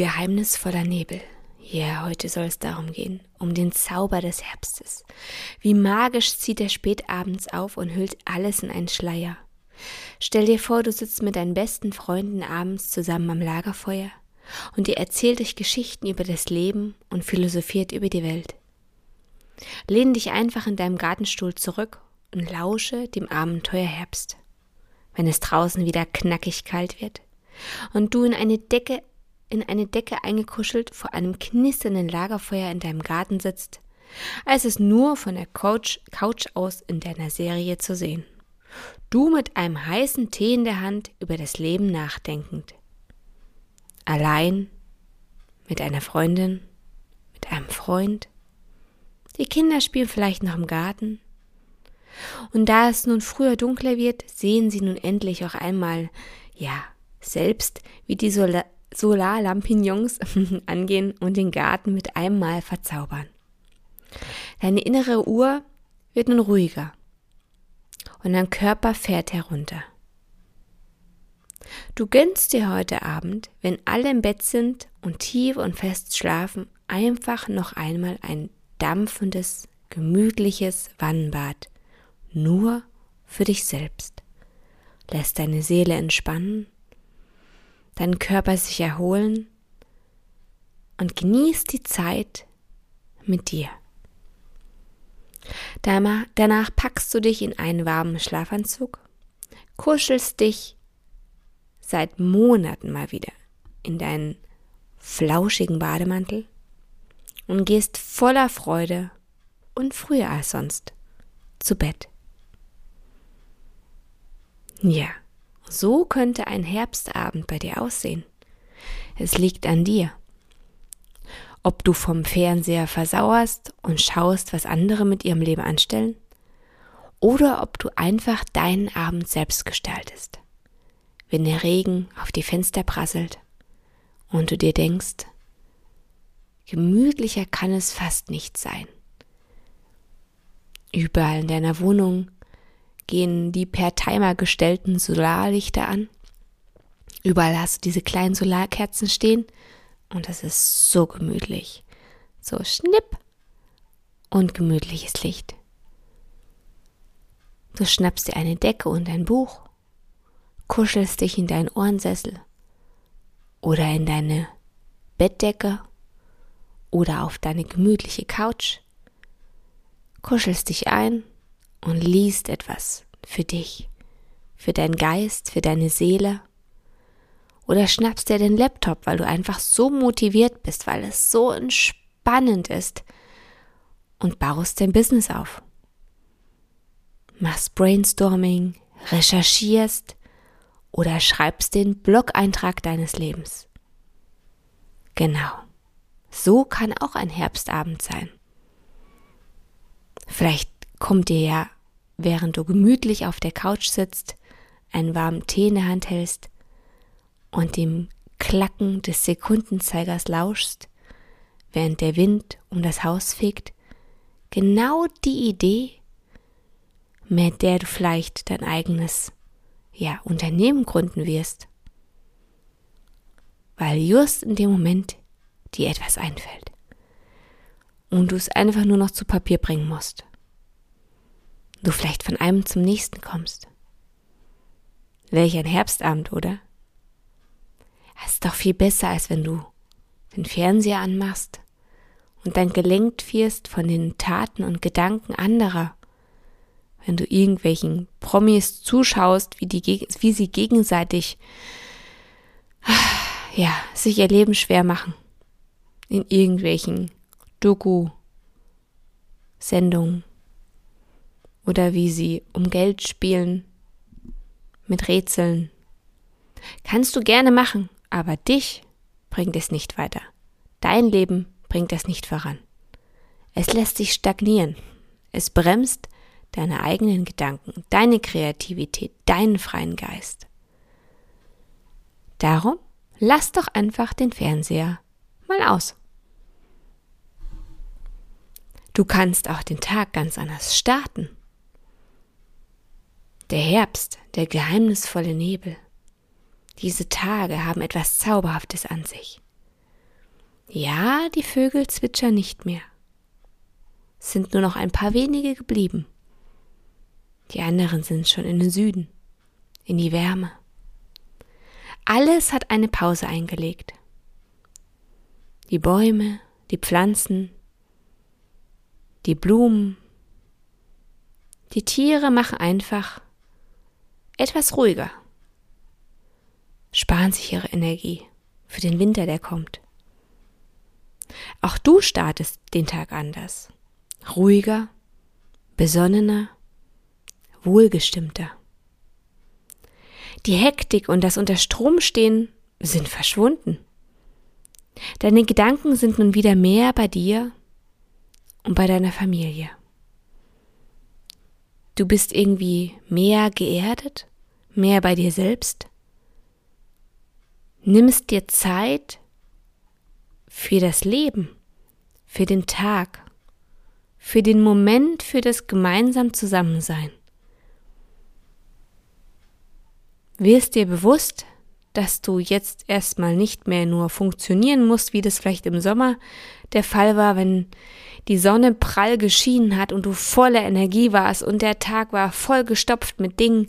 Geheimnisvoller Nebel. Ja, heute soll es darum gehen, um den Zauber des Herbstes. Wie magisch zieht er spätabends auf und hüllt alles in einen Schleier. Stell dir vor, du sitzt mit deinen besten Freunden abends zusammen am Lagerfeuer und ihr erzählt euch Geschichten über das Leben und philosophiert über die Welt. Lehn dich einfach in deinem Gartenstuhl zurück und lausche dem Abenteuer Herbst. Wenn es draußen wieder knackig kalt wird und du in eine Decke in eine Decke eingekuschelt vor einem knisternden Lagerfeuer in deinem Garten sitzt, als es nur von der Couch, Couch aus in deiner Serie zu sehen. Du mit einem heißen Tee in der Hand über das Leben nachdenkend. Allein, mit einer Freundin, mit einem Freund. Die Kinder spielen vielleicht noch im Garten. Und da es nun früher dunkler wird, sehen sie nun endlich auch einmal, ja, selbst, wie die Sol Solarlampignons angehen und den Garten mit einem Mal verzaubern. Deine innere Uhr wird nun ruhiger und dein Körper fährt herunter. Du gönnst dir heute Abend, wenn alle im Bett sind und tief und fest schlafen, einfach noch einmal ein dampfendes, gemütliches Wannenbad, nur für dich selbst. Lässt deine Seele entspannen deinen Körper sich erholen und genieß die Zeit mit dir. Danach packst du dich in einen warmen Schlafanzug, kuschelst dich seit Monaten mal wieder in deinen flauschigen Bademantel und gehst voller Freude und früher als sonst zu Bett. Ja. So könnte ein Herbstabend bei dir aussehen. Es liegt an dir. Ob du vom Fernseher versauerst und schaust, was andere mit ihrem Leben anstellen, oder ob du einfach deinen Abend selbst gestaltest. Wenn der Regen auf die Fenster prasselt und du dir denkst, gemütlicher kann es fast nicht sein. Überall in deiner Wohnung gehen die per Timer gestellten Solarlichter an. Überall hast du diese kleinen Solarkerzen stehen und das ist so gemütlich. So schnipp und gemütliches Licht. Du schnappst dir eine Decke und ein Buch, kuschelst dich in deinen Ohrensessel oder in deine Bettdecke oder auf deine gemütliche Couch, kuschelst dich ein und liest etwas für dich, für deinen Geist, für deine Seele. Oder schnappst dir den Laptop, weil du einfach so motiviert bist, weil es so entspannend ist und baust dein Business auf. Machst Brainstorming, recherchierst oder schreibst den Blog-Eintrag deines Lebens. Genau. So kann auch ein Herbstabend sein. Vielleicht kommt dir ja, während du gemütlich auf der Couch sitzt, einen warmen Tee in der Hand hältst und dem Klacken des Sekundenzeigers lauschst, während der Wind um das Haus fegt, genau die Idee, mit der du vielleicht dein eigenes ja, Unternehmen gründen wirst, weil just in dem Moment dir etwas einfällt und du es einfach nur noch zu Papier bringen musst du vielleicht von einem zum nächsten kommst. Welch ein Herbstabend, oder? Es ist doch viel besser, als wenn du den Fernseher anmachst und dann gelenkt wirst von den Taten und Gedanken anderer. Wenn du irgendwelchen Promis zuschaust, wie, die, wie sie gegenseitig ja, sich ihr Leben schwer machen. In irgendwelchen Doku-Sendungen oder wie sie um Geld spielen mit Rätseln. Kannst du gerne machen, aber dich bringt es nicht weiter. Dein Leben bringt es nicht voran. Es lässt sich stagnieren. Es bremst deine eigenen Gedanken, deine Kreativität, deinen freien Geist. Darum lass doch einfach den Fernseher mal aus. Du kannst auch den Tag ganz anders starten. Der Herbst, der geheimnisvolle Nebel. Diese Tage haben etwas Zauberhaftes an sich. Ja, die Vögel zwitschern nicht mehr. Es sind nur noch ein paar wenige geblieben. Die anderen sind schon in den Süden, in die Wärme. Alles hat eine Pause eingelegt. Die Bäume, die Pflanzen, die Blumen, die Tiere machen einfach etwas ruhiger, sparen sich ihre Energie für den Winter, der kommt. Auch du startest den Tag anders, ruhiger, besonnener, wohlgestimmter. Die Hektik und das Unterstromstehen sind verschwunden. Deine Gedanken sind nun wieder mehr bei dir und bei deiner Familie. Du bist irgendwie mehr geerdet, mehr bei dir selbst. Nimmst dir Zeit für das Leben, für den Tag, für den Moment, für das gemeinsam Zusammensein. Wirst dir bewusst, dass du jetzt erstmal nicht mehr nur funktionieren musst, wie das vielleicht im Sommer der Fall war, wenn die Sonne prall geschienen hat und du voller Energie warst und der Tag war voll gestopft mit Dingen.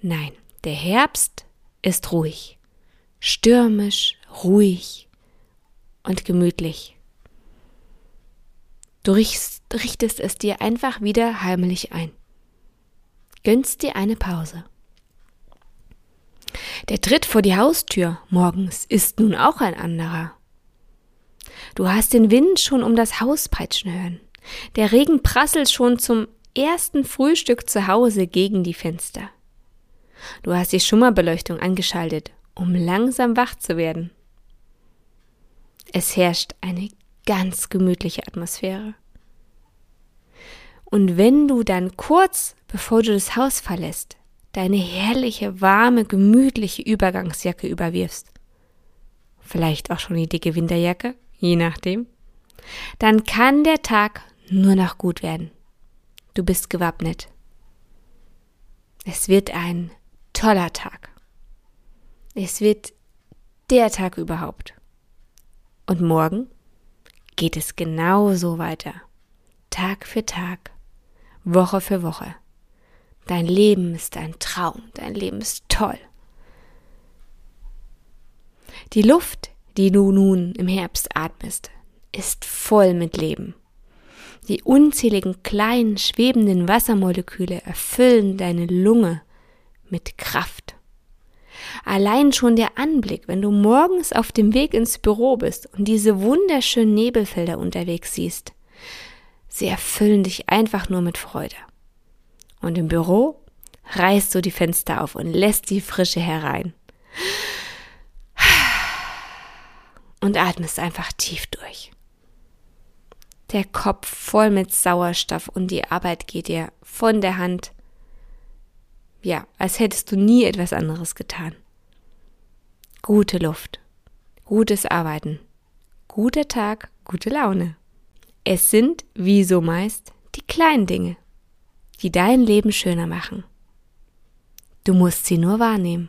Nein, der Herbst ist ruhig, stürmisch, ruhig und gemütlich. Du richtest es dir einfach wieder heimlich ein. Gönnst dir eine Pause. Der Tritt vor die Haustür morgens ist nun auch ein anderer. Du hast den Wind schon um das Haus peitschen hören. Der Regen prasselt schon zum ersten Frühstück zu Hause gegen die Fenster. Du hast die Schummerbeleuchtung angeschaltet, um langsam wach zu werden. Es herrscht eine ganz gemütliche Atmosphäre. Und wenn du dann kurz bevor du das Haus verlässt, deine herrliche, warme, gemütliche Übergangsjacke überwirfst, vielleicht auch schon die dicke Winterjacke, je nachdem, dann kann der Tag nur noch gut werden. Du bist gewappnet. Es wird ein toller Tag. Es wird der Tag überhaupt. Und morgen geht es genauso weiter. Tag für Tag, Woche für Woche. Dein Leben ist ein Traum, dein Leben ist toll. Die Luft, die du nun im Herbst atmest, ist voll mit Leben. Die unzähligen kleinen schwebenden Wassermoleküle erfüllen deine Lunge mit Kraft. Allein schon der Anblick, wenn du morgens auf dem Weg ins Büro bist und diese wunderschönen Nebelfelder unterwegs siehst, sie erfüllen dich einfach nur mit Freude. Und im Büro reißt du die Fenster auf und lässt die Frische herein und atmest einfach tief durch. Der Kopf voll mit Sauerstoff und die Arbeit geht dir von der Hand. Ja, als hättest du nie etwas anderes getan. Gute Luft, gutes Arbeiten, guter Tag, gute Laune. Es sind, wie so meist, die kleinen Dinge, die dein Leben schöner machen. Du musst sie nur wahrnehmen.